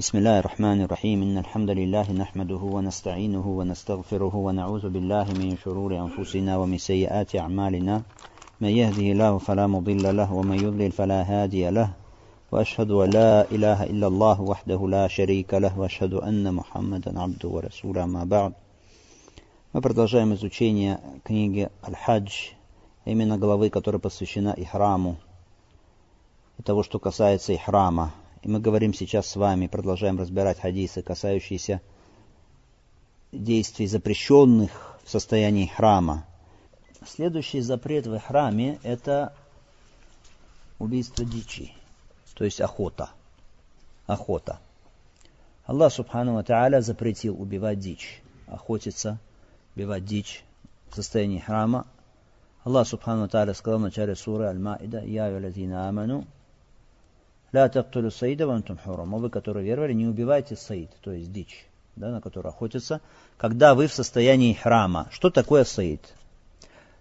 بسم الله الرحمن الرحيم إن الحمد لله نحمده ونستعينه ونستغفره ونعوذ بالله من شرور أنفسنا ومن سيئات أعمالنا من يهده الله فلا مضل له ومن يضلل فلا هادي له وأشهد أن لا إله إلا الله وحده لا شريك له وأشهد أن محمدا عبده ورسوله ما بعد Мы продолжаем изучение книги Аль-Хадж, именно главы, которая посвящена Ихраму, того, что касается Ихрама – И мы говорим сейчас с вами, продолжаем разбирать хадисы, касающиеся действий, запрещенных в состоянии храма. Следующий запрет в храме – это убийство дичи, то есть охота. Охота. Аллах Субхану Тааля запретил убивать дичь, охотиться – убивать дичь в состоянии храма. Аллах Субхану Тааля сказал в начале суры Аль-Маида, «Я юлазина аману, ля тактулю саида вантум хурум». Вы, которые веровали, не убивайте саид, то есть дичь, да, на которую охотятся, когда вы в состоянии храма. Что такое саид?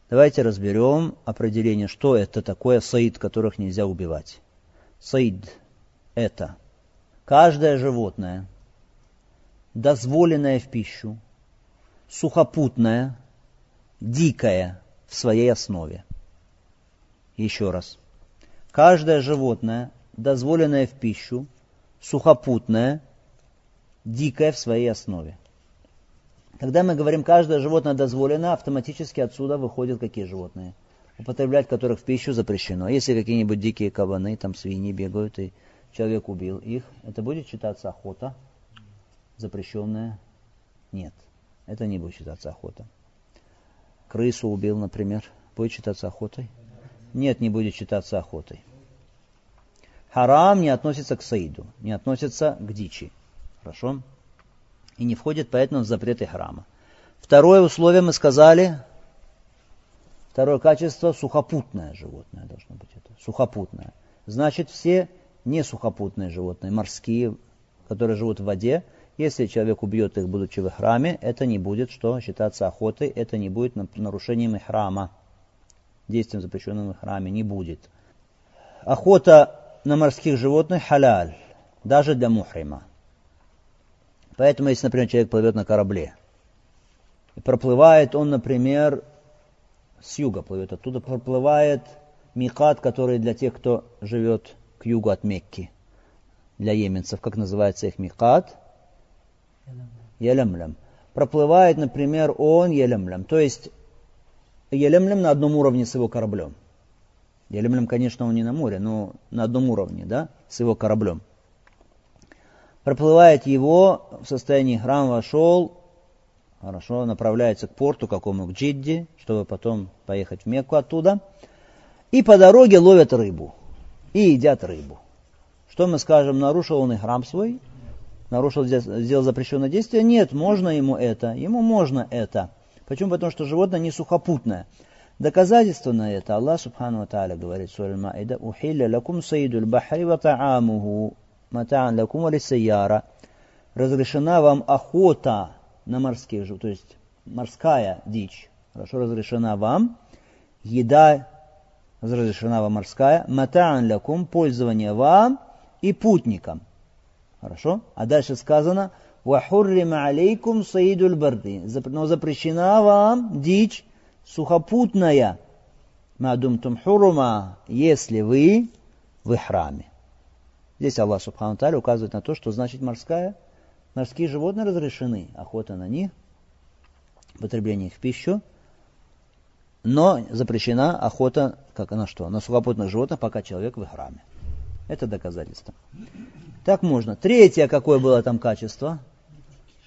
Давайте разберем определение, что это такое саид, которых нельзя убивать. Саид – это каждое животное, дозволенное в пищу, сухопутное, дикое в своей основе. Еще раз. Каждое животное, дозволенное в пищу, сухопутное, дикое в своей основе. Когда мы говорим каждое животное дозволено, автоматически отсюда выходят какие животные? Употреблять которых в пищу запрещено. Если какие-нибудь дикие кабаны, там свиньи бегают, и человек убил их, это будет считаться охота запрещенная? Нет. Это не будет считаться охота. Крысу убил, например, будет считаться охотой? Нет, не будет считаться охотой. Харам не относится к саиду, не относится к дичи. Хорошо? И не входит поэтому в запреты храма. Второе условие мы сказали, второе качество сухопутное животное должно быть это. Сухопутное. Значит, все не сухопутные животные, морские, которые живут в воде, если человек убьет их, будучи в храме, это не будет что считаться охотой, это не будет нарушением храма. Действием, запрещенным в храме, не будет. Охота на морских животных халяль, даже для мухрима. Поэтому, если, например, человек плывет на корабле, и проплывает он, например, с юга плывет, оттуда проплывает микат, который для тех, кто живет к югу от Мекки, для йеменцев, как называется их микат – Елемлем. Проплывает, например, он Елемлем. То есть Елемлем на одном уровне с его кораблем. Елемлем, конечно, он не на море, но на одном уровне, да, с его кораблем. Проплывает его, в состоянии храм вошел, хорошо, направляется к порту какому, к Джидди, чтобы потом поехать в Мекку оттуда. И по дороге ловят рыбу. И едят рыбу. Что мы скажем, нарушил он и храм свой? нарушил, сделал запрещенное действие. Нет, можно ему это, ему можно это. Почему? Потому что животное не сухопутное. Доказательство на это Аллах Субхану Тааля говорит в суре Маида «Ухилля лакум саидуль бахри ва та'амуху мата'ан лакум алисаяра» Разрешена вам охота на морских животных, то есть морская дичь. Хорошо разрешена вам. Еда разрешена вам морская. Мата'ан лакум пользование вам и путникам. Хорошо? А дальше сказано, «Вахуррима алейкум саидуль барды». Но запрещена вам дичь сухопутная. Мадумтум хурума, если вы в храме. Здесь Аллах Субхану Таля указывает на то, что значит морская. Морские животные разрешены, охота на них, потребление их в пищу, но запрещена охота, как на что? На сухопутных животных, пока человек в храме. Это доказательство. Так можно. Третье, какое было там качество?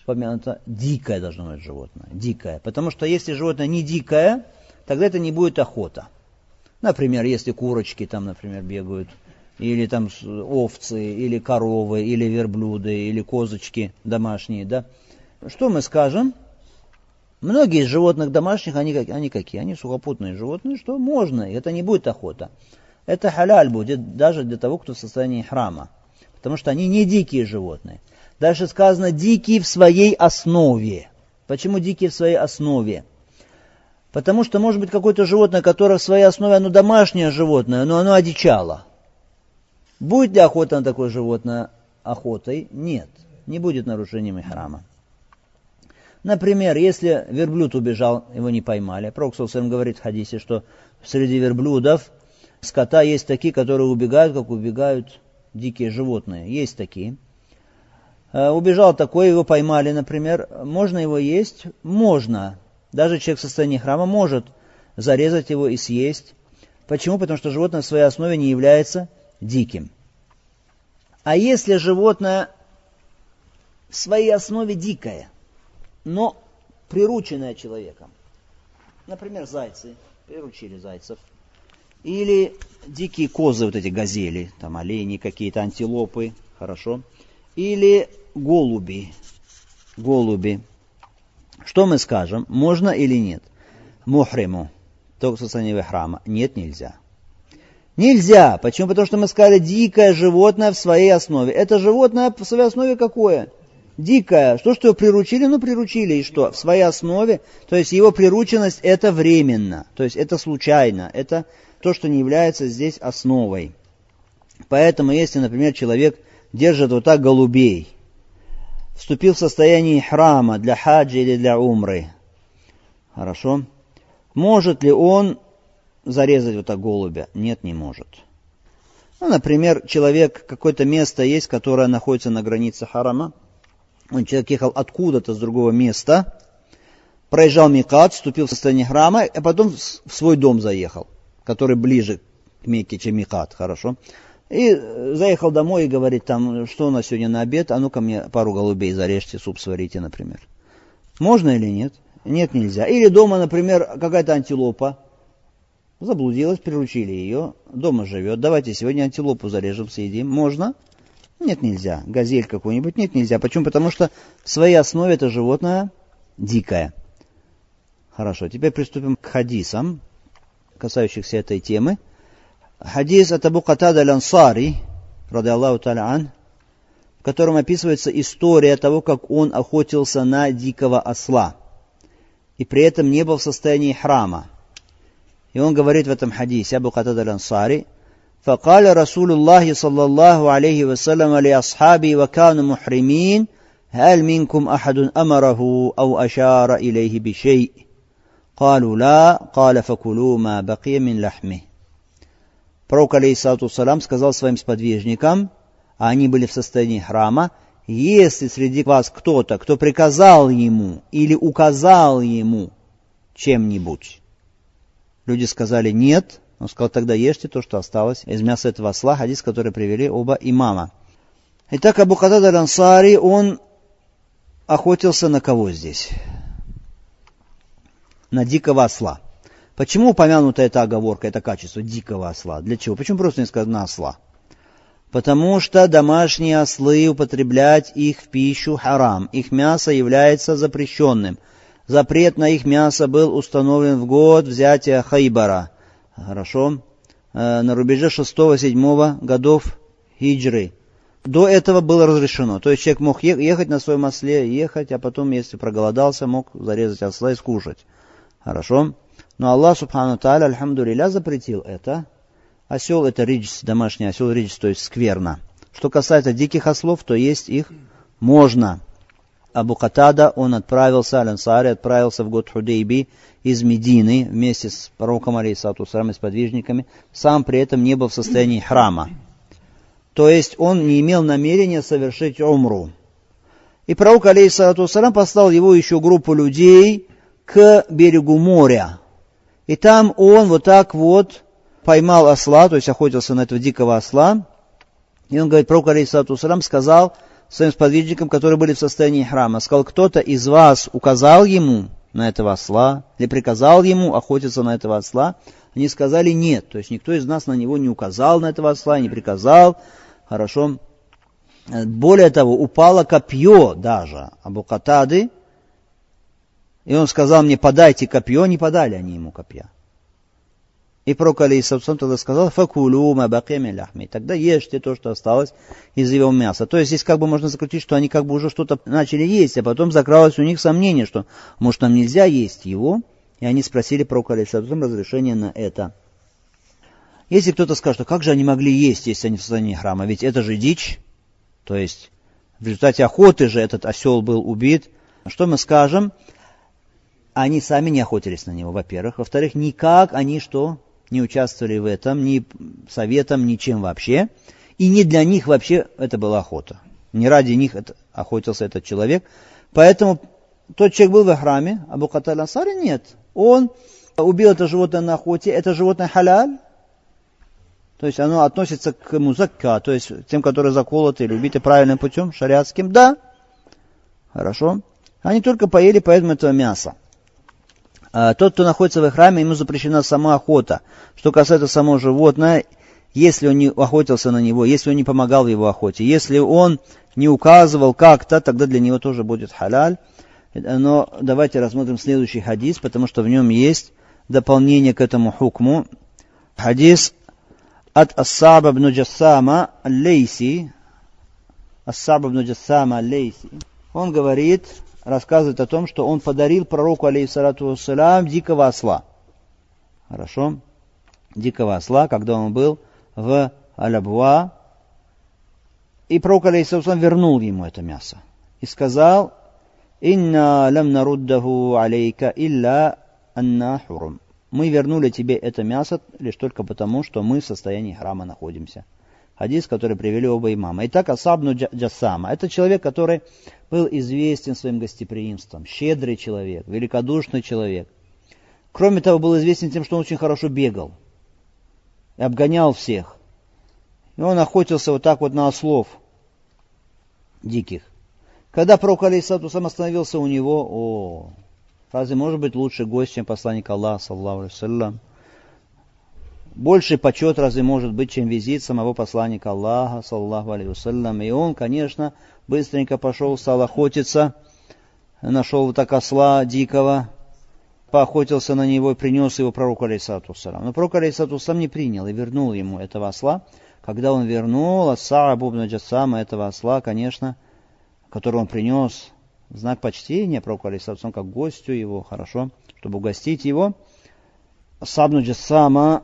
Помянуто, дикое должно быть животное. Дикое. Потому что если животное не дикое, тогда это не будет охота. Например, если курочки там, например, бегают, или там овцы, или коровы, или верблюды, или козочки домашние, да. Что мы скажем? Многие из животных домашних, они, они какие? Они сухопутные животные, что можно, это не будет охота. Это халяль будет даже для того, кто в состоянии храма потому что они не дикие животные. Дальше сказано дикие в своей основе. Почему дикие в своей основе? Потому что может быть какое-то животное, которое в своей основе, оно домашнее животное, но оно одичало. Будет ли охота на такое животное? охотой, нет, не будет нарушением храма. Например, если верблюд убежал, его не поймали. Пророк говорит в хадисе, что среди верблюдов скота есть такие, которые убегают, как убегают дикие животные. Есть такие. Э, убежал такой, его поймали, например. Можно его есть? Можно. Даже человек в состоянии храма может зарезать его и съесть. Почему? Потому что животное в своей основе не является диким. А если животное в своей основе дикое, но прирученное человеком, например, зайцы, приручили зайцев, или дикие козы, вот эти газели, там олени какие-то, антилопы, хорошо, или голуби, голуби. Что мы скажем, можно или нет? Мухриму, только в состоянии храма. Нет, нельзя. Нельзя. Почему? Потому что мы сказали дикое животное в своей основе. Это животное в своей основе какое? Дикое. Что, что его приручили? Ну, приручили. И что? В своей основе. То есть его прирученность это временно. То есть это случайно. Это то, что не является здесь основой. Поэтому, если, например, человек держит вот так голубей, вступил в состояние храма для хаджи или для умры, хорошо, может ли он зарезать вот так голубя? Нет, не может. Ну, например, человек, какое-то место есть, которое находится на границе харама. Он человек ехал откуда-то с другого места, проезжал Микат, вступил в состояние храма, а потом в свой дом заехал, который ближе к Мекке, чем Микат, хорошо. И заехал домой и говорит там, что у нас сегодня на обед, а ну-ка мне пару голубей зарежьте, суп сварите, например. Можно или нет? Нет, нельзя. Или дома, например, какая-то антилопа, Заблудилась, приручили ее, дома живет. Давайте сегодня антилопу зарежем, съедим. Можно? Нет, нельзя. Газель какую-нибудь? Нет, нельзя. Почему? Потому что в своей основе это животное дикое. Хорошо, теперь приступим к хадисам, касающихся этой темы. Хадис от Абу Катада Лансари, ради Аллаху Та'ala в котором описывается история того, как он охотился на дикого осла, и при этом не был в состоянии храма. И он говорит в этом хадисе, Абу Катад аль-Ансари, فقال رسول الله صلى الله عليه وسلم لأصحابي وكانوا محرمين هل منكم أحد أمره أو أشار إليه بشيء قالوا لا قال فكلوا ما بقي من لحمه Пророк, алейхиссалату салам, сказал своим сподвижникам, а они были в состоянии храма, если среди вас кто-то, кто приказал ему или указал ему чем-нибудь, Люди сказали нет. Он сказал, тогда ешьте то, что осталось из мяса этого осла, хадис, который привели оба имама. Итак, Абу Катад аль-Ансари, он охотился на кого здесь? На дикого осла. Почему упомянута эта оговорка, это качество дикого осла? Для чего? Почему просто не сказано осла? Потому что домашние ослы, употреблять их в пищу харам. Их мясо является запрещенным – запрет на их мясо был установлен в год взятия Хайбара. Хорошо. Э, на рубеже 6-7 годов хиджры. До этого было разрешено. То есть человек мог ехать на своем осле, ехать, а потом, если проголодался, мог зарезать осла и скушать. Хорошо. Но Аллах, субхану та'аля, альхамдулилля, запретил это. Осел это риджс, домашний осел риджс, то есть скверно. Что касается диких ослов, то есть их можно. Абу Катада, он отправился, Аль-Ансари отправился в год Худейби из Медины вместе с пророком Алейсату Сарам и с подвижниками, сам при этом не был в состоянии храма. То есть он не имел намерения совершить умру. И пророк Алейсату Сарам послал его еще группу людей к берегу моря. И там он вот так вот поймал осла, то есть охотился на этого дикого осла. И он говорит, пророк Алейсату Сарам сказал, своим сподвижникам, которые были в состоянии храма. Сказал, кто-то из вас указал ему на этого осла, или приказал ему охотиться на этого осла. Они сказали нет, то есть никто из нас на него не указал на этого осла, не приказал. Хорошо. Более того, упало копье даже Абу Катады, и он сказал мне, подайте копье, не подали они ему копья. И пророк Алейсалам тогда сказал, факулю мабакеми ляхми. Тогда ешьте то, что осталось из его мяса. То есть здесь как бы можно заключить, что они как бы уже что-то начали есть, а потом закралось у них сомнение, что может нам нельзя есть его. И они спросили пророка Алейсалам разрешение на это. Если кто-то скажет, что как же они могли есть, если они в состоянии храма, ведь это же дичь. То есть в результате охоты же этот осел был убит. Что мы скажем? Они сами не охотились на него, во-первых. Во-вторых, никак они что? Не участвовали в этом, ни советом, ничем вообще. И не для них вообще это была охота. Не ради них это, охотился этот человек. Поэтому тот человек был в храме, а Букаталь Ансари нет. Он убил это животное на охоте, это животное халяль, то есть оно относится к музакка, то есть тем, которые заколоты или убиты правильным путем, шариатским, да. Хорошо. Они только поели поэтому этого мяса. А тот, кто находится в храме, ему запрещена сама охота. Что касается самого животного, если он не охотился на него, если он не помогал в его охоте, если он не указывал как-то, тогда для него тоже будет халяль. Но давайте рассмотрим следующий хадис, потому что в нем есть дополнение к этому хукму. Хадис от Ассаба ибн Джассама Лейси, Ассаба ибн Джассама Лейси, он говорит, рассказывает о том, что он подарил пророку, алейхиссалату вассалям, дикого осла. Хорошо? Дикого осла, когда он был в Алябуа. И пророк, алейхиссалату вернул ему это мясо. И сказал, «Инна лам наруддаху алейка илля анна хурум» мы вернули тебе это мясо лишь только потому, что мы в состоянии храма находимся. Хадис, который привели оба имама. Итак, Асабну Джасама. Это человек, который был известен своим гостеприимством. Щедрый человек, великодушный человек. Кроме того, был известен тем, что он очень хорошо бегал. И обгонял всех. И он охотился вот так вот на ослов диких. Когда пророк Алейсату сам остановился у него, о, Разве может быть лучше гость, чем посланник Аллаха, саллаху алейhi Больший почет разве может быть, чем визит самого посланника Аллаха, саллаху алейhi И он, конечно, быстренько пошел, стал охотиться, нашел вот так осла дикого, поохотился на него и принес его пророку алейсату Но пророк алейсату не принял и вернул ему этого осла. Когда он вернул Асаабу ибн Джассама этого осла, конечно, который он принес знак почтения пророку алейсалам как гостю его, хорошо, чтобы угостить его. Сабну Джассама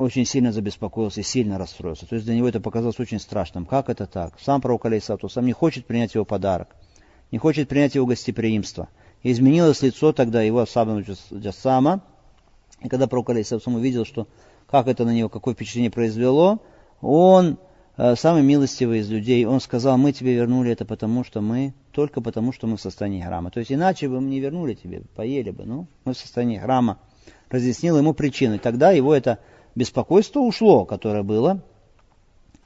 очень сильно забеспокоился и сильно расстроился. То есть для него это показалось очень страшным. Как это так? Сам пророк алейсалам сам не хочет принять его подарок, не хочет принять его гостеприимство. И изменилось лицо тогда его Сабну Джассама. И когда пророк алейсалам увидел, что как это на него, какое впечатление произвело, он Э, самый милостивый из людей, он сказал, мы тебе вернули это потому, что мы, только потому, что мы в состоянии храма. То есть иначе бы мы не вернули тебе, поели бы, ну, мы в состоянии храма. Разъяснил ему причину. И тогда его это беспокойство ушло, которое было.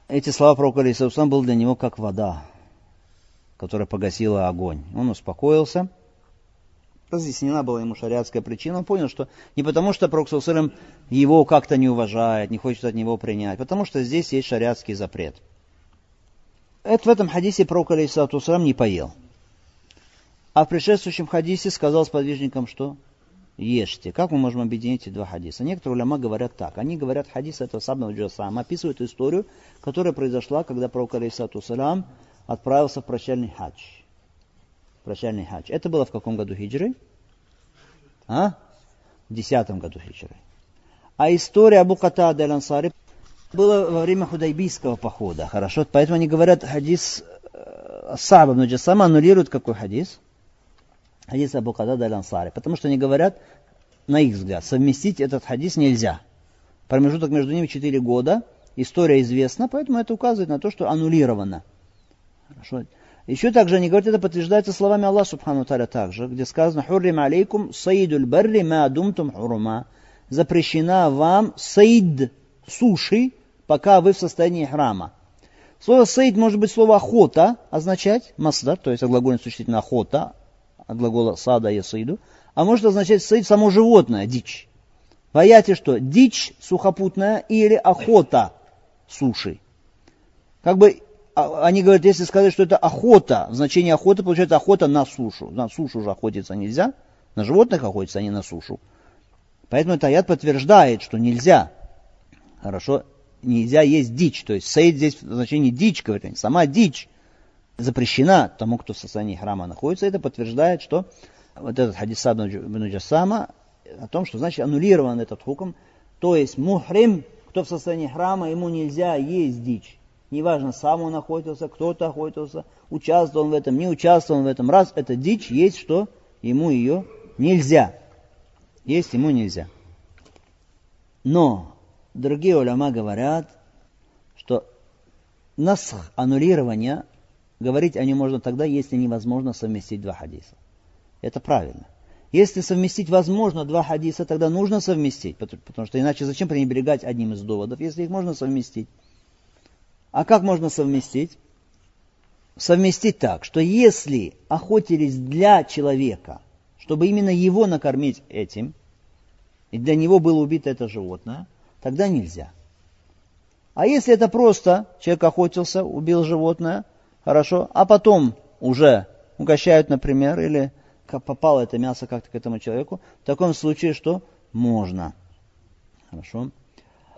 Эти слова пророка Алисаусам был для него как вода, которая погасила огонь. Он успокоился разъяснена была ему шариатская причина, он понял, что не потому, что Пророк его как-то не уважает, не хочет от него принять, потому что здесь есть шариатский запрет. Это в этом хадисе Пророк алейхиссалату не поел. А в предшествующем хадисе сказал сподвижникам, что ешьте. Как мы можем объединить эти два хадиса? Некоторые уляма говорят так. Они говорят, хадис этого Сабна Джасама описывают историю, которая произошла, когда пророк алейхиссалату отправился в прощальный хадж прощальный хадж. Это было в каком году хиджры? А? В десятом году хиджры. А история Абу Катада аль-Ансари была во время худайбийского похода. Хорошо? Поэтому они говорят, хадис э, Саба Джасама аннулирует какой хадис? Хадис Абу Катада аль-Ансари. Потому что они говорят, на их взгляд, совместить этот хадис нельзя. Промежуток между ними 4 года. История известна, поэтому это указывает на то, что аннулировано. Хорошо? Еще также они говорят, это подтверждается словами Аллаха Субхану Таля также, где сказано «Хуррим алейкум саидуль барри ма думтум хурума». Запрещена вам саид суши, пока вы в состоянии храма. Слово саид может быть слово охота означать, масдар, то есть от глагола существительно охота, от глагола сада и саиду, а может означать саид само животное, дичь. В что? Дичь сухопутная или охота суши. Как бы а, они говорят, если сказать, что это охота, значение охоты получается охота на сушу. На сушу же охотиться нельзя, на животных охотиться, а не на сушу. Поэтому этот аят подтверждает, что нельзя. Хорошо, нельзя есть дичь. То есть сейд здесь в значении дичь, говорят, сама дичь запрещена тому, кто в состоянии храма находится. Это подтверждает, что вот этот хадис ибн Джасама о том, что значит аннулирован этот хуком. То есть мухрим, кто в состоянии храма, ему нельзя есть дичь. неважно, сам он охотился, кто-то охотился, участвовал он в этом, не участвовал он в этом. Раз это дичь, есть что, ему ее нельзя. Есть ему нельзя. Но другие уляма говорят, что насх, аннулирование, говорить о нем можно тогда, если невозможно совместить два хадиса. Это правильно. Если совместить возможно два хадиса, тогда нужно совместить, потому что иначе зачем пренебрегать одним из доводов, если их можно совместить. А как можно совместить? Совместить так, что если охотились для человека, чтобы именно его накормить этим, и для него было убито это животное, тогда нельзя. А если это просто человек охотился, убил животное, хорошо, а потом уже угощают, например, или попало это мясо как-то к этому человеку, в таком случае что? Можно. Хорошо.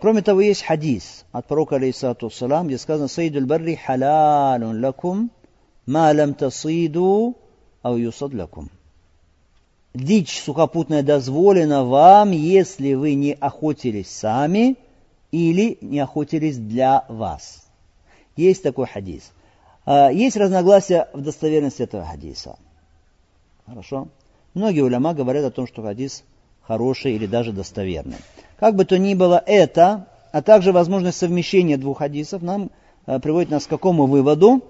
Кроме того, есть хадис от пророка, алейсалату салам, где сказано «Саидуль барри халалун лакум, ма лам тасиду, ау юсад лакум». Дичь сухопутная дозволена вам, если вы не охотились сами или не охотились для вас. Есть такой хадис. А, есть разногласия в достоверности этого хадиса. Хорошо? Многие уляма говорят о том, что хадис хороший или даже достоверный. Как бы то ни было, это, а также возможность совмещения двух хадисов нам э, приводит нас к какому выводу,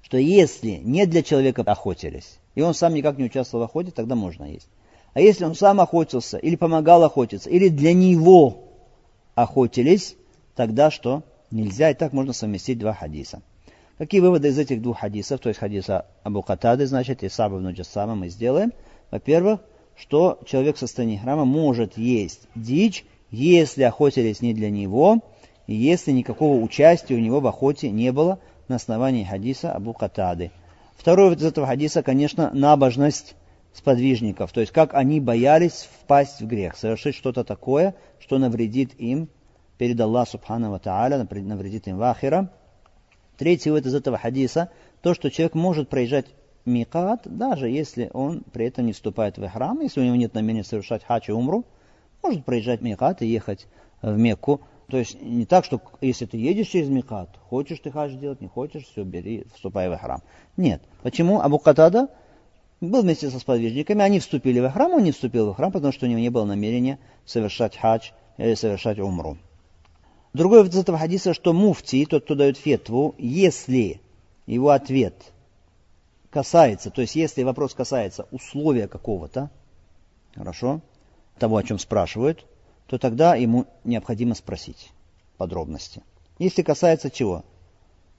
что если не для человека охотились, и он сам никак не участвовал в охоте, тогда можно есть. А если он сам охотился, или помогал охотиться, или для него охотились, тогда что? Нельзя, и так можно совместить два хадиса. Какие выводы из этих двух хадисов, то есть хадиса Абу Катады, значит, и Саба Джассама мы сделаем? Во-первых, что человек в состоянии храма может есть дичь, если охотились не для него, и если никакого участия у него в охоте не было на основании хадиса Абу Катады. Второй вывод из этого хадиса, конечно, набожность сподвижников, то есть как они боялись впасть в грех, совершить что-то такое, что навредит им перед Аллахом Субхану Тааля, навредит им в ахира. Третий вывод из этого хадиса, то, что человек может проезжать микат, даже если он при этом не вступает в храм, если у него нет намерения совершать хачи умру, может проезжать микат и ехать в Мекку. То есть не так, что если ты едешь через микат, хочешь ты хадж делать, не хочешь, все, бери, вступай в храм. Нет. Почему? Абу Катада был вместе со сподвижниками, они вступили в храм, он не вступил в храм, потому что у него не было намерения совершать хадж или совершать умру. Другой из этого хадиса, что муфти, тот, кто дает фетву, если его ответ касается, то есть если вопрос касается условия какого-то, хорошо, того, о чем спрашивают, то тогда ему необходимо спросить подробности. Если касается чего?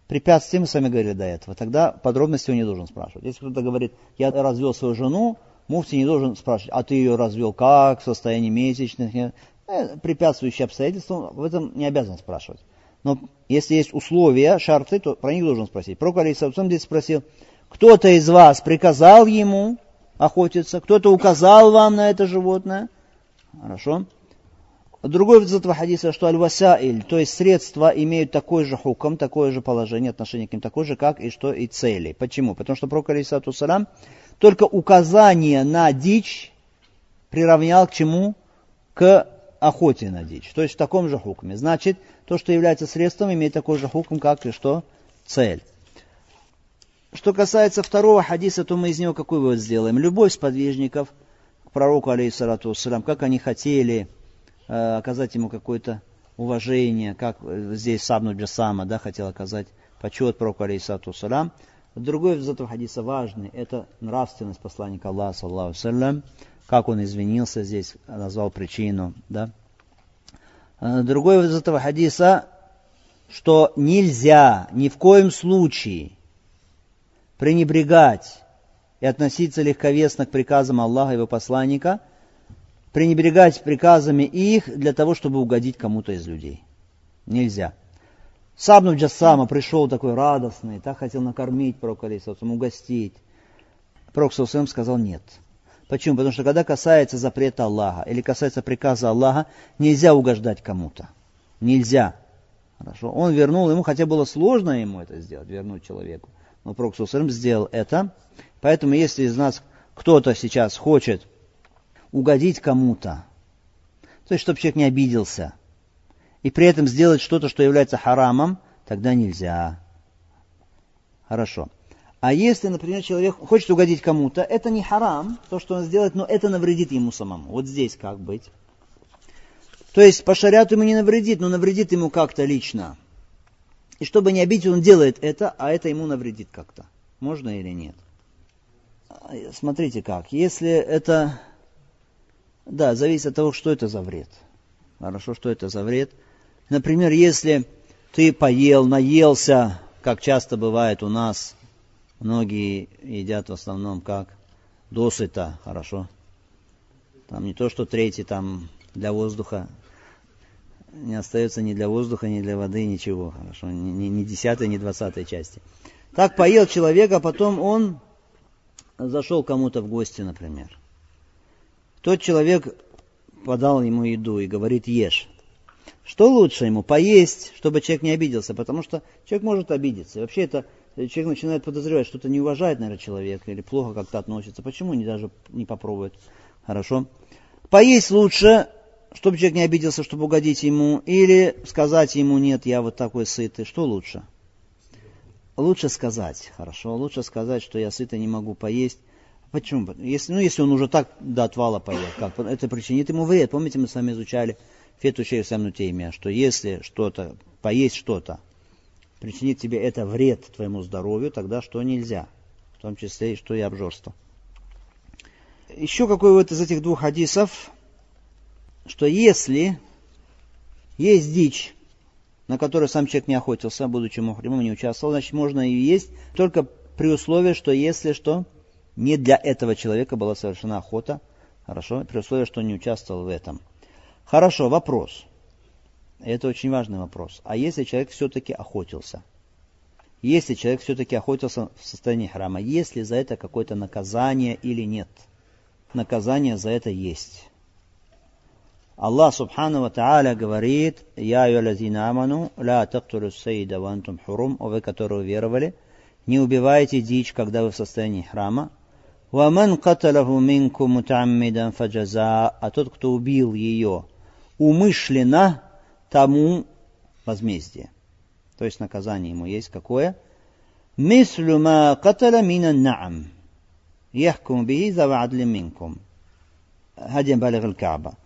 Препятствий, мы с вами говорили до этого, тогда подробности он не должен спрашивать. Если кто-то говорит, я развел свою жену, муфти не должен спрашивать, а ты ее развел как, в состоянии месячных, препятствующие обстоятельства, в этом не обязан спрашивать. Но если есть условия, шарты, то про них должен спросить. Пророк Алисаусам здесь спросил, кто-то из вас приказал ему охотиться, кто-то указал вам на это животное. Хорошо. Другой из этого хадиса, что аль-васаиль, то есть средства имеют такой же хуком, такое же положение, отношение к ним такое же, как и что и цели. Почему? Потому что пророк Алисату Салам только указание на дичь приравнял к чему? К охоте на дичь. То есть в таком же хукме. Значит, то, что является средством, имеет такой же хукм, как и что цель. Что касается второго хадиса, то мы из него какой вывод сделаем? Любовь сподвижников к пророку, алейхиссалату вассалам, как они хотели э, оказать ему какое-то уважение, как здесь Сабну Джасама да, хотел оказать почет пророку, алейхиссалату вассалам. Другой из этого хадиса важный, это нравственность посланника Аллаха, саллаху как он извинился здесь, назвал причину. Да? А, другой из этого хадиса, что нельзя ни в коем случае пренебрегать и относиться легковесно к приказам Аллаха и его посланника, пренебрегать приказами их для того, чтобы угодить кому-то из людей. Нельзя. Сабну Джассама пришел такой радостный, так хотел накормить пророка, угостить. Пророк сказал нет. Почему? Потому что когда касается запрета Аллаха или касается приказа Аллаха, нельзя угождать кому-то. Нельзя. Хорошо. Он вернул, ему хотя было сложно ему это сделать, вернуть человеку. Но Пророк сделал это. Поэтому если из нас кто-то сейчас хочет угодить кому-то, то есть чтобы человек не обиделся, и при этом сделать что-то, что является харамом, тогда нельзя. Хорошо. А если, например, человек хочет угодить кому-то, это не харам, то, что он сделает, но это навредит ему самому. Вот здесь как быть? То есть по шариату ему не навредит, но навредит ему как-то лично. И чтобы не обидеть, он делает это, а это ему навредит как-то. Можно или нет? Смотрите как. Если это... Да, зависит от того, что это за вред. Хорошо, что это за вред. Например, если ты поел, наелся, как часто бывает у нас, многие едят в основном как досыта, хорошо. Там не то, что третий там для воздуха, не остается ни для воздуха, ни для воды, ничего, хорошо, ни, ни десятой, ни двадцатой части. Так поел человек, а потом он зашел кому-то в гости, например. Тот человек подал ему еду и говорит, ешь. Что лучше ему? Поесть, чтобы человек не обиделся, потому что человек может обидеться. И вообще это человек начинает подозревать, что-то не уважает, наверное, человека или плохо как-то относится. Почему не даже не попробует? Хорошо. Поесть лучше, чтобы человек не обиделся, чтобы угодить ему, или сказать ему, нет, я вот такой сытый. Что лучше? Лучше сказать, хорошо, лучше сказать, что я сытый, не могу поесть. Почему? Если, ну, если он уже так до отвала поел, как, это причинит ему вред. Помните, мы с вами изучали фету самну теме, что если что-то, поесть что-то, причинит тебе это вред твоему здоровью, тогда что нельзя, в том числе и что и обжорство. Еще какой вот из этих двух хадисов, что если есть дичь, на которой сам человек не охотился, будучи мухримом, не участвовал, значит, можно ее есть только при условии, что если что, не для этого человека была совершена охота, хорошо, при условии, что он не участвовал в этом. Хорошо, вопрос. Это очень важный вопрос. А если человек все-таки охотился? Если человек все-таки охотился в состоянии храма, есть ли за это какое-то наказание или нет? Наказание за это есть. Аллах Субхану Тааля говорит, «Я юлазина аману, ла тактулю сейда вантум хурум», вы, которые уверовали, не убивайте дичь, когда вы в состоянии храма. «Ваман каталаху минку мутаммидан фаджаза», а тот, кто убил ее умышленно, тому возмездие. То есть наказание ему есть какое? «Мислю ма катала мина наам, яхкум бихи зава'адли минкум». Хадим балиг аль-Кааба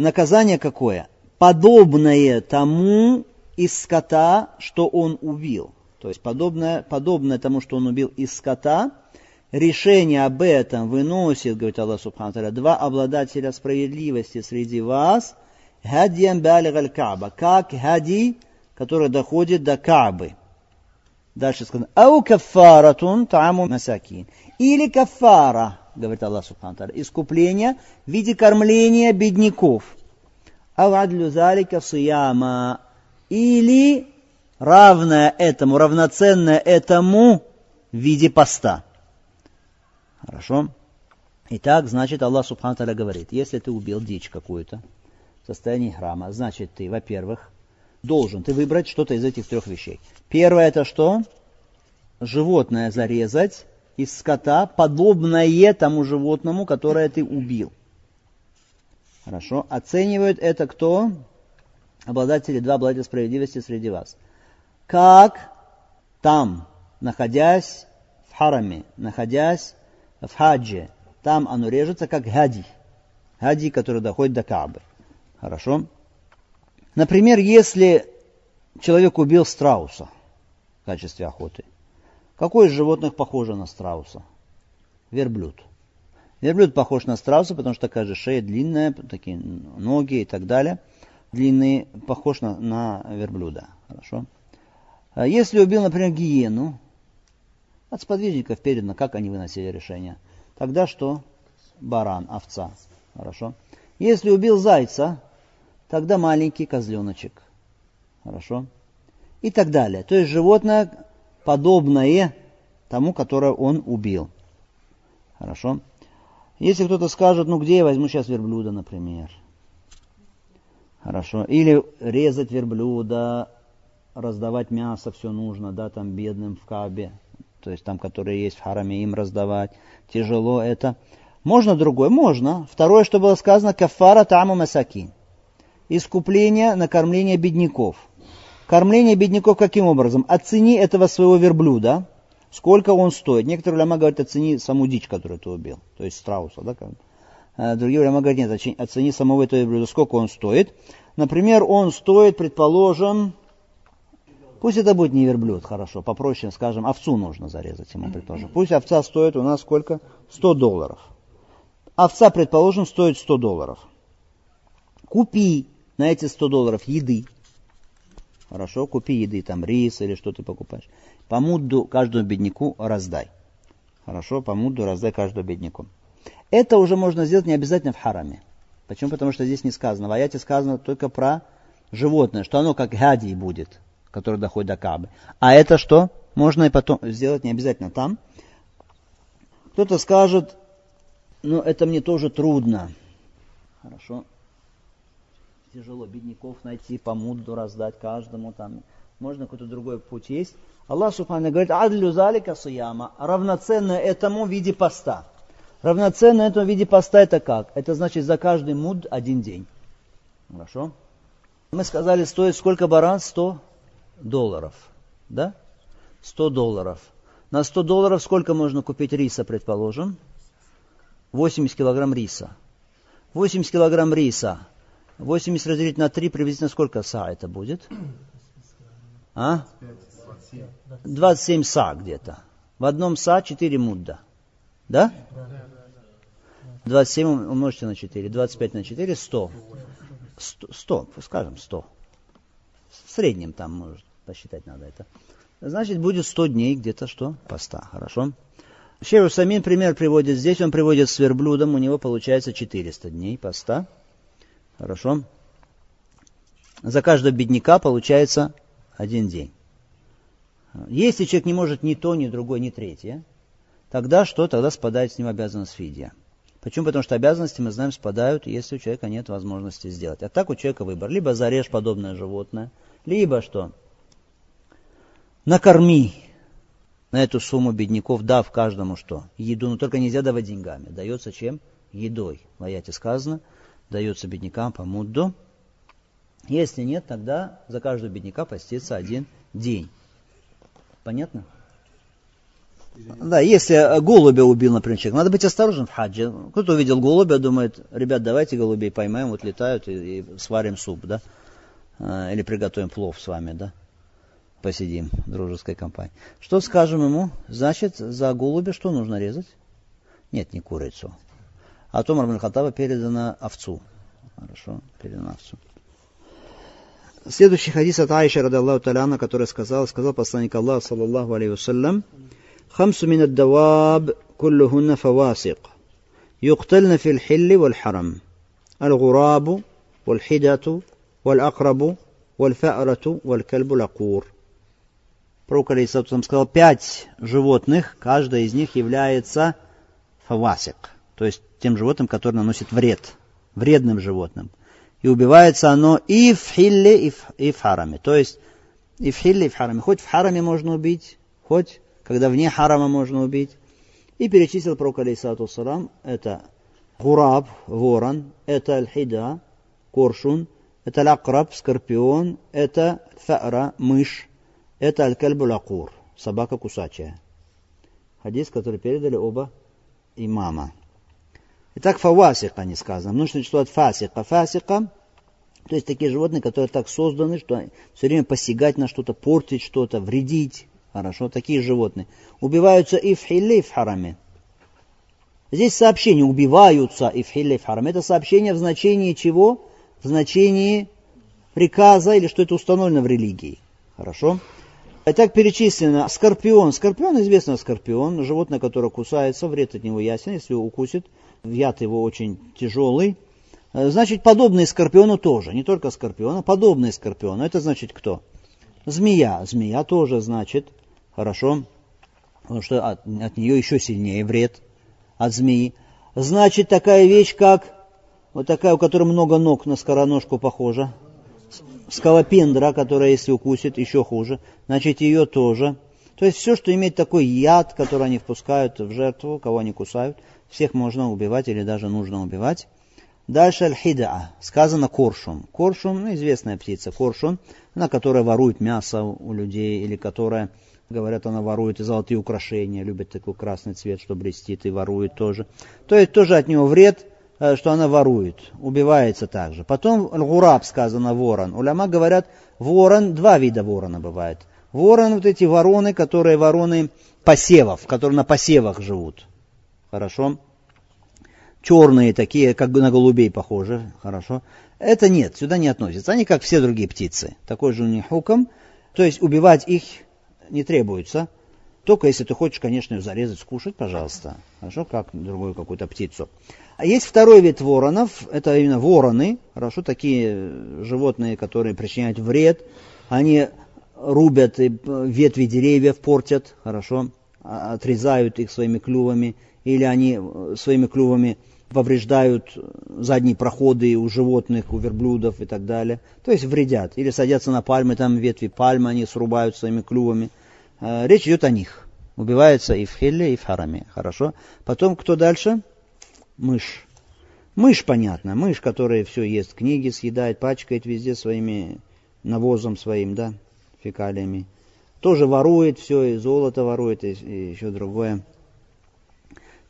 наказание какое? Подобное тому из скота, что он убил. То есть подобное, подобное тому, что он убил из скота, решение об этом выносит, говорит Аллах Субхану два обладателя справедливости среди вас, хадьян балиг каба как хади, который доходит до Кабы. Дальше сказано, ау кафаратун тааму масакин. Или кафара, говорит Аллах Субхану искупление в виде кормления бедняков. Авадлю залика сияма. Или равное этому, равноценное этому в виде поста. Хорошо? Итак, значит, Аллах Субхану говорит, если ты убил дичь какую-то в состоянии храма, значит, ты, во-первых, должен ты выбрать что-то из этих трех вещей. Первое это что? Животное зарезать из скота, подобное тому животному, которое ты убил. Хорошо. Оценивают это кто? Обладатели, два обладателя справедливости среди вас. Как там, находясь в хараме, находясь в хаджи, там оно режется как хади. Хади, который доходит до Каабы. Хорошо. Например, если человек убил страуса в качестве охоты, какое из животных похоже на страуса? Верблюд. Верблюд похож на страуса, потому что такая же шея длинная, такие ноги и так далее. Длинные, похож на, на верблюда. Хорошо. А если убил, например, гиену, от сподвижников передано, как они выносили решение, тогда что? Баран, овца. Хорошо. Если убил зайца, тогда маленький козленочек. Хорошо? И так далее. То есть животное подобное тому, которое он убил. Хорошо? Если кто-то скажет, ну где я возьму сейчас верблюда, например. Хорошо. Или резать верблюда, раздавать мясо, все нужно, да, там бедным в Кабе, то есть там, которые есть в хараме, им раздавать. Тяжело это. Можно другое? Можно. Второе, что было сказано, кафара таму масаки. Искупление, накормление бедняков. Кормление бедняков каким образом? Оцени этого своего верблюда, сколько он стоит. Некоторые ляма говорят, оцени саму дичь, которую ты убил, то есть страуса. Да? А другие ляма говорят, нет, оцени самого этого верблюда, сколько он стоит. Например, он стоит, предположим, пусть это будет не верблюд, хорошо, попроще, скажем, овцу нужно зарезать ему, предположим. Пусть овца стоит у нас сколько? 100 долларов. Овца, предположим, стоит 100 долларов. Купи на эти 100 долларов еды. Хорошо, купи еды, там рис или что ты покупаешь. По мудду каждому бедняку раздай. Хорошо, по мудду раздай каждому бедняку. Это уже можно сделать не обязательно в хараме. Почему? Потому что здесь не сказано. В аяте сказано только про животное, что оно как гадий будет, который доходит до Кабы. А это что? Можно и потом сделать не обязательно там. Кто-то скажет, ну это мне тоже трудно. Хорошо. Тяжело бедняков найти, по мудду раздать каждому там. Можно какой-то другой путь есть. Аллах Субхану говорит, адлю залика суяма, равноценно этому в виде поста. Равноценно этому виде поста это как? Это значит за каждый муд один день. Хорошо? Мы сказали, стоит сколько баран? 100 долларов. Да? 100 долларов. На 100 долларов сколько можно купить риса, предположим? 80 килограмм риса. 80 килограмм риса. 80 разделить на 3, приблизительно сколько са это будет? А? 27 са где-то. В одном са 4 мудда. Да? 27 умножьте на 4. 25 на 4, 100. 100, 100 скажем 100. В среднем там, может, посчитать надо это. Значит, будет 100 дней где-то что? Поста. Хорошо? Шейх Самин пример приводит здесь. Он приводит с верблюдом. У него получается 400 дней поста. Хорошо? За каждого бедняка получается один день. Если человек не может ни то, ни другое, ни третье, тогда что? Тогда спадает с ним обязанность фидия. Почему? Потому что обязанности, мы знаем, спадают, если у человека нет возможности сделать. А так у человека выбор. Либо зарежь подобное животное, либо что? Накорми на эту сумму бедняков, дав каждому что? Еду, но только нельзя давать деньгами. Дается чем? Едой. В аяте сказано, дается беднякам по мудду. Если нет, тогда за каждого бедняка постится один день. Понятно? Да, если голубя убил, например, человек, надо быть осторожен в хаджи. Кто-то увидел голубя, думает, ребят, давайте голубей поймаем, вот летают и, и сварим суп, да? А, или приготовим плов с вами, да? Посидим в дружеской компании. Что скажем ему? Значит, за голубя что нужно резать? Нет, не курицу. А от Умар бен Хаттаба передано овцу. Хорошо, передано овцу. Следующий хадис от Аиша, рады Аллаху Таляна, который сказал, сказал посланник Аллаха, саллаллаху алейхи вассалям, «Хамсу мин аддаваб куллухунна фавасик, юктальна фил хилли вал харам, аль-гурабу, вал-хидату, вал-акрабу, валь-фа'рату, валь-кальбу лакур». Пророк, алейхиссалату, сказал, пять животных, каждая из них является фавасик, то есть тем животным, которое наносит вред, вредным животным. И убивается оно и в хилле, и в, и в хараме. То есть и в хилле, и в хараме. Хоть в хараме можно убить, хоть когда вне харама можно убить. И перечислил пророк, алейсалату салам, это гураб, ворон, это аль-хида, коршун, это лакраб, скорпион, это фара, мышь, это аль-кальбу лакур, собака кусачая. Хадис, который передали оба имама. Итак, фавасика не сказано. Нужно число от фасика. Фасика, то есть такие животные, которые так созданы, что все время посягать на что-то, портить что-то, вредить. Хорошо, такие животные. Убиваются и в хилле, и в хараме. Здесь сообщение убиваются и в хилле, и в хараме. Это сообщение в значении чего? В значении приказа или что это установлено в религии. Хорошо? Итак, перечислено скорпион. Скорпион, известно скорпион, животное, которое кусается, вред от него ясен, если укусит, яд его очень тяжелый. Значит, подобные скорпиону тоже, не только скорпиона, подобные скорпиону. Это значит кто? Змея. Змея тоже значит Хорошо? Потому что от, от нее еще сильнее вред от змеи. Значит, такая вещь, как вот такая, у которой много ног на скороножку похожа. Скалопендра, которая, если укусит, еще хуже. Значит, ее тоже. То есть все, что имеет такой яд, который они впускают в жертву, кого они кусают, всех можно убивать или даже нужно убивать. Дальше аль-хида, сказано коршун. Коршун, ну, известная птица, коршун, она, которая ворует мясо у людей, или которая, говорят, она ворует и золотые украшения, любит такой красный цвет, что блестит, и ворует тоже. То есть тоже от него вред, э, что она ворует, убивается также. Потом гураб сказано ворон. Уляма говорят, ворон, два вида ворона бывает. Ворон, вот эти вороны, которые вороны посевов, которые на посевах живут. Хорошо? черные такие, как на голубей похожи, хорошо. Это нет, сюда не относится. Они как все другие птицы. Такой же у них хуком. То есть убивать их не требуется. Только если ты хочешь, конечно, ее зарезать, скушать, пожалуйста. Хорошо, как другую какую-то птицу. А есть второй вид воронов. Это именно вороны. Хорошо, такие животные, которые причиняют вред. Они рубят и ветви деревьев, портят. Хорошо, а, отрезают их своими клювами. Или они своими клювами повреждают задние проходы у животных, у верблюдов и так далее. То есть вредят. Или садятся на пальмы, там ветви пальмы они срубают своими клювами. Э, речь идет о них. Убивается и в хелле, и в хараме. Хорошо. Потом кто дальше? Мышь. Мышь, понятно. Мышь, которая все ест, книги съедает, пачкает везде своими навозом своим, да, фекалиями. Тоже ворует все, и золото ворует, и еще другое.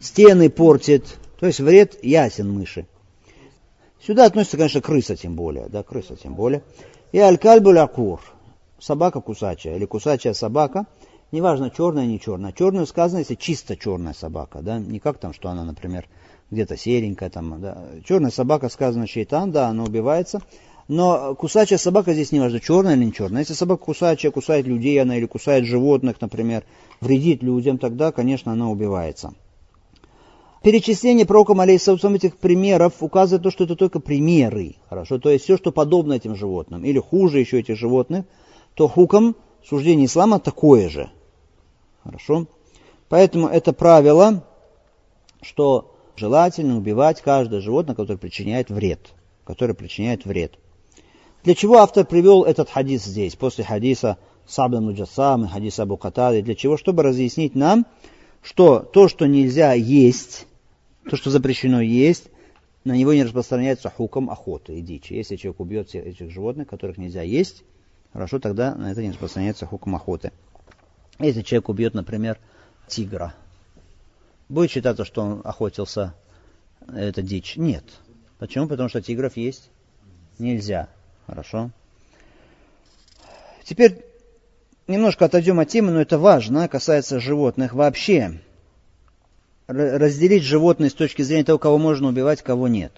Стены портит, то есть вред ясен мыши. Сюда относится, конечно, крыса тем более, да, крыса тем более. И алькальбуль акур, собака кусачая или кусачая собака, неважно, черная, не черная. Черную сказано, если чисто черная собака, да, не как там, что она, например, где-то серенькая, там, да. Черная собака сказано шейтан, да, она убивается. Но кусачая собака здесь не важно, черная или не черная. Если собака кусачая, кусает людей она или кусает животных, например, вредит людям, тогда, конечно, она убивается. Перечисление пророком алейхиссалам этих примеров указывает то, что это только примеры. Хорошо, то есть все, что подобно этим животным, или хуже еще этих животных, то хуком суждение ислама такое же. Хорошо? Поэтому это правило, что желательно убивать каждое животное, которое причиняет вред. Которое причиняет вред. Для чего автор привел этот хадис здесь, после хадиса Сабда Муджасам и хадиса Абу Катады? Для чего? Чтобы разъяснить нам, что то, что нельзя есть, то, что запрещено есть, на него не распространяется хуком охоты и дичи. Если человек убьет всех этих животных, которых нельзя есть, хорошо, тогда на это не распространяется хуком охоты. Если человек убьет, например, тигра, будет считаться, что он охотился, это дичь? Нет. Почему? Потому что тигров есть нельзя. Хорошо. Теперь немножко отойдем от темы, но это важно, касается животных вообще разделить животные с точки зрения того, кого можно убивать, кого нет.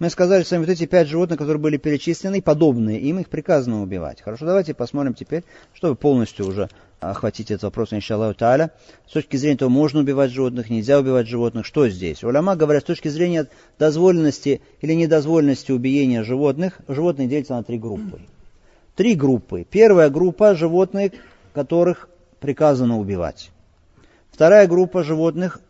Мы сказали с вами вот эти пять животных, которые были перечислены, подобные, им их приказано убивать. Хорошо, давайте посмотрим теперь, чтобы полностью уже охватить этот вопрос, иншаллаху та'аля. С точки зрения того, можно убивать животных, нельзя убивать животных, что здесь? Уляма говорят, с точки зрения дозволенности или недозволенности убиения животных, животные делятся на три группы. Три группы. Первая группа животных, которых приказано убивать. Вторая группа животных,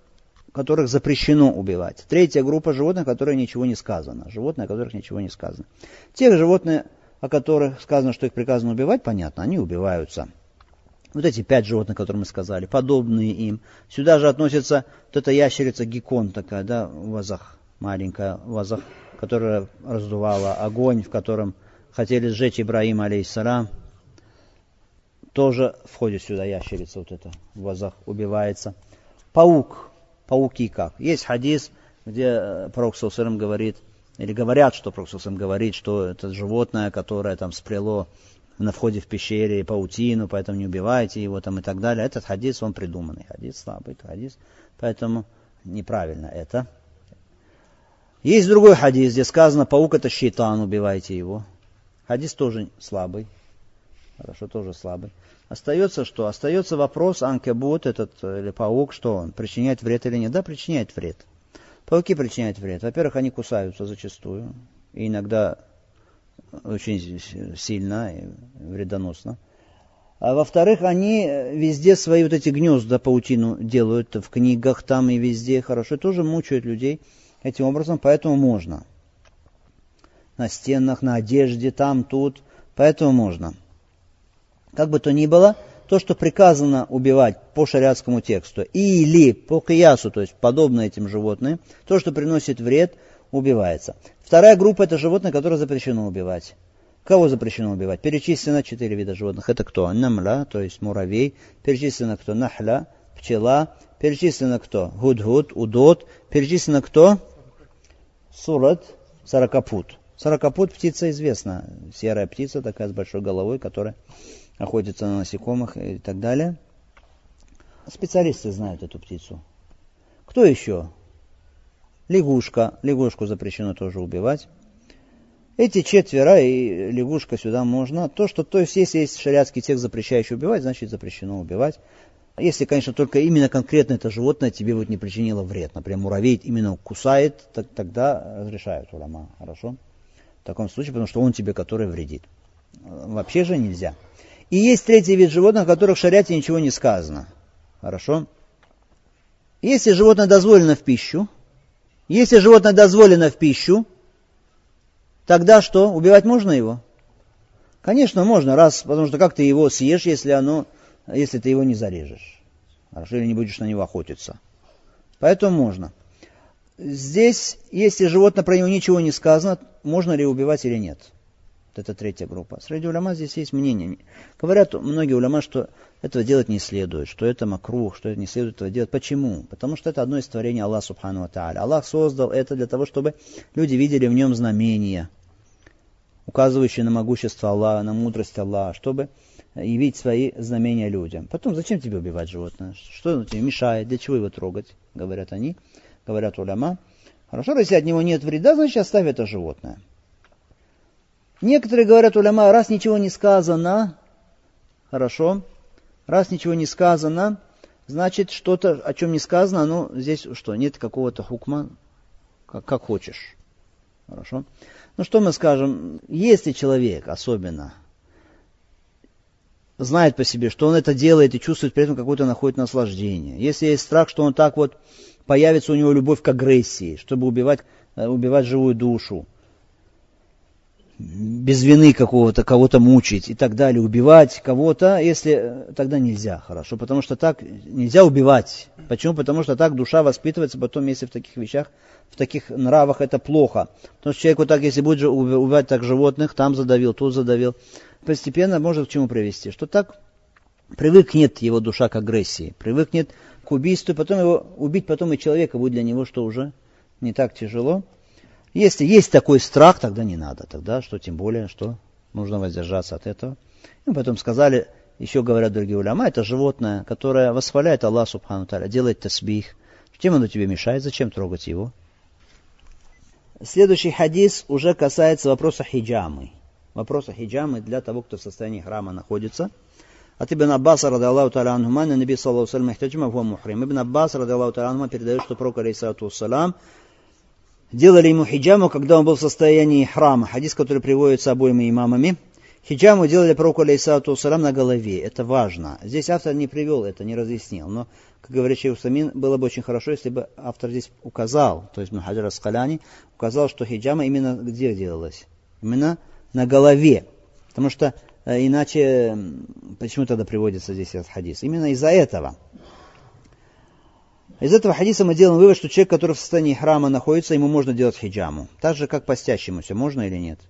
которых запрещено убивать. Третья группа животных, которые ничего не сказано. Животные, о которых ничего не сказано. Тех животных, о которых сказано, что их приказано убивать, понятно, они убиваются. Вот эти пять животных, которые мы сказали, подобные им. Сюда же относится вот эта ящерица геккон такая, да, вазах, маленькая вазах, которая раздувала огонь, в котором хотели сжечь Ибраим, алейхиссалам. Тоже входит сюда ящерица вот эта вазах, убивается. Паук, пауки как. Есть хадис, где э, Пророк Саусалам говорит, или говорят, что Пророк Саусалам говорит, что это животное, которое там спрело на входе в пещере паутину, поэтому не убивайте его там и так далее. Этот хадис, он придуманный. Хадис слабый, хадис. Поэтому неправильно это. Есть другой хадис, где сказано, паук это щитан, убивайте его. Хадис тоже слабый. Хорошо, тоже слабый. Остается что? Остается вопрос, анкебут, этот э, или паук, что он, причиняет вред или нет? Да, причиняет вред. Пауки причиняют вред. Во-первых, они кусаются зачастую, и иногда очень сильно и вредоносно. А во-вторых, они везде свои вот эти гнезда паутину делают, в книгах там и везде, хорошо, тоже мучают людей этим образом, поэтому можно. На стенах, на одежде, там, тут, поэтому можно. Как бы то ни было, то, что приказано убивать по шариатскому тексту или по киясу, то есть подобно этим животным, то, что приносит вред, убивается. Вторая группа это животные, которые запрещено убивать. Кого запрещено убивать? Перечислено четыре вида животных. Это кто? Намля, то есть муравей. Перечислено кто? Нахля, пчела. Перечислено кто? Гудгуд, удот. Перечислено кто? Сурат, сорокопут. Сорокопут птица известна. Серая птица, такая с большой головой, которая охотится на насекомых и так далее. Специалисты знают эту птицу. Кто еще? Лягушка. Лягушку запрещено тоже убивать. Эти четверо и лягушка сюда можно. То, что, то есть, если есть шариатский текст, запрещающий убивать, значит запрещено убивать. Если, конечно, только именно конкретно это животное тебе вот не причинило вред. Например, муравей именно кусает, так, тогда разрешают улама. Хорошо? В таком случае, потому что он тебе, который вредит. Вообще же нельзя. И есть третий вид животных, о которых в шариате ничего не сказано. Хорошо? Если животное дозволено в пищу, если животное дозволено в пищу, тогда что? Убивать можно его? Конечно, можно, раз, потому что как ты его съешь, если, оно, если ты его не зарежешь? Хорошо, или не будешь на него охотиться? Поэтому можно. Здесь, если животное про него ничего не сказано, можно ли убивать или нет? Это третья группа. Среди уляма здесь есть мнение. Говорят многие уляма, что этого делать не следует, что это макрух, что это не следует этого делать. Почему? Потому что это одно из творений Аллаха Субхану Тааля. Аллах создал это для того, чтобы люди видели в нем знамения, указывающие на могущество Аллаха, на мудрость Аллаха, чтобы явить свои знамения людям. Потом, зачем тебе убивать животное? Что тебе мешает? Для чего его трогать? Говорят они, говорят уляма. Хорошо, если от него нет вреда, значит оставь это животное. Некоторые говорят, уляма, раз ничего не сказано, хорошо, раз ничего не сказано, значит, что-то, о чем не сказано, ну, здесь что, нет какого-то хукма, как, как хочешь. Хорошо. Ну, что мы скажем, если человек особенно знает по себе, что он это делает и чувствует при этом какое-то находит наслаждение, если есть страх, что он так вот появится у него любовь к агрессии, чтобы убивать, э, убивать живую душу, без вины какого-то, кого-то мучить и так далее, убивать кого-то, если тогда нельзя, хорошо, потому что так нельзя убивать. Почему? Потому что так душа воспитывается потом, если в таких вещах, в таких нравах это плохо. Потому что человеку так, если будет убивать так животных, там задавил, тут задавил, постепенно может к чему привести? Что так привыкнет его душа к агрессии, привыкнет к убийству, потом его убить потом и человека будет для него, что уже не так тяжело. Если есть такой страх, тогда не надо. Тогда что тем более, что нужно воздержаться от этого. И потом сказали, еще говорят другие уляма, это животное, которое восхваляет Аллах Субхану Таля, делает тасбих. Чем оно тебе мешает? Зачем трогать его? Следующий хадис уже касается вопроса хиджамы. Вопроса хиджамы для того, кто в состоянии храма находится. От Ибн Аббаса, рады Аллаху Та'ala анхума, на Наби Саллаху Салям Ихтаджима. Ибн Аббас, рады Аллаху Та'ala анхума, передает, что пророк, алейсалату салам, делали ему хиджаму, когда он был в состоянии храма. Хадис, который приводится обоими имамами. Хиджаму делали пророку алейсалату салам на голове. Это важно. Здесь автор не привел это, не разъяснил. Но, как говорит Шейх Усамин, было бы очень хорошо, если бы автор здесь указал, то есть Мухаджир Аскаляни, указал, что хиджама именно где делалась? Именно на голове. Потому что э, иначе, почему тогда приводится здесь этот хадис? Именно из-за этого. Из этого хадиса мы делаем вывод, что человек, который в состоянии храма находится, ему можно делать хиджаму. Так же, как постящемуся, можно или нет?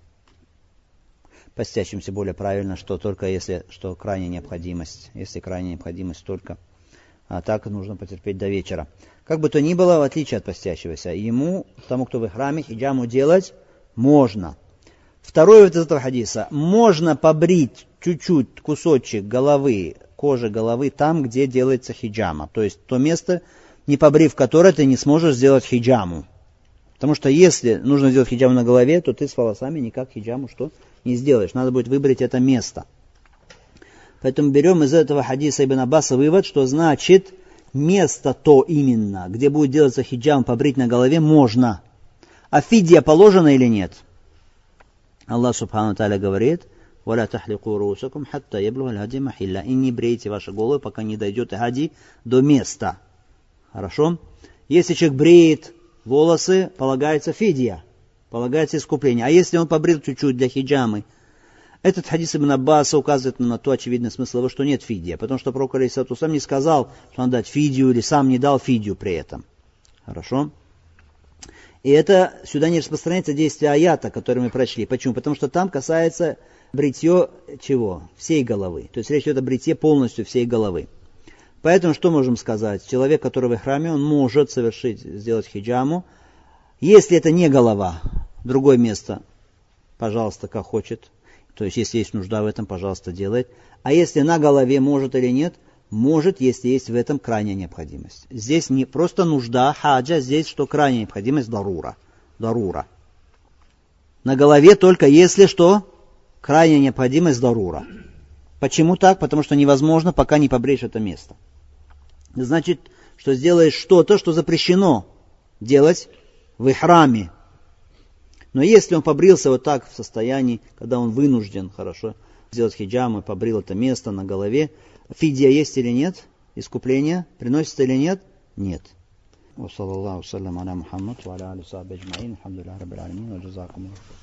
Постящимся более правильно, что только если, что крайняя необходимость, если крайняя необходимость только, а так нужно потерпеть до вечера. Как бы то ни было, в отличие от постящегося, ему, тому, кто в храме, хиджаму делать можно. Второе из этого хадиса. Можно побрить чуть-чуть кусочек головы, кожи головы там, где делается хиджама. То есть то место, не побрив которой ты не сможешь сделать хиджаму. Потому что если нужно сделать хиджаму на голове, то ты с волосами никак хиджаму что не сделаешь. Надо будет выбрать это место. Поэтому берем из этого хадиса Ибн Аббаса вывод, что значит место то именно, где будет делаться хиджам, побрить на голове, можно. А фидия положена или нет? Аллах Субхану Таля говорит, «Валя тахлику русакум хатта яблуга хади махилля». И не брейте ваши головы, пока не дойдет хади до места. Хорошо? Если человек бреет волосы, полагается фидия, полагается искупление. А если он побрил чуть-чуть для хиджамы, этот хадис Ибн Аббаса указывает на то очевидный смысл его, что нет фидия, потому что пророк Алисату сам не сказал, что надо дать фидию или сам не дал фидию при этом. Хорошо? И это сюда не распространяется действие аята, который мы прочли. Почему? Потому что там касается бритье чего? Всей головы. То есть речь идет о бритье полностью всей головы. Поэтому что можем сказать? Человек, который в храме, он может совершить, сделать хиджаму. Если это не голова, другое место, пожалуйста, как хочет. То есть, если есть нужда в этом, пожалуйста, делает. А если на голове может или нет, может, если есть в этом крайняя необходимость. Здесь не просто нужда, хаджа, здесь что крайняя необходимость, дарура. Дарура. На голове только если что, крайняя необходимость, дарура. Почему так? Потому что невозможно, пока не побреешь это место Значит, что сделаешь что-то, что запрещено делать в храме. Но если он побрился вот так в состоянии, когда он вынужден, хорошо, сделать хиджам и побрил это место на голове, Фидия есть или нет? Искупление приносится или нет? Нет. وصلى الله وسلم على محمد وعلى اله وصحبه اجمعين الحمد لله رب العالمين وجزاكم الله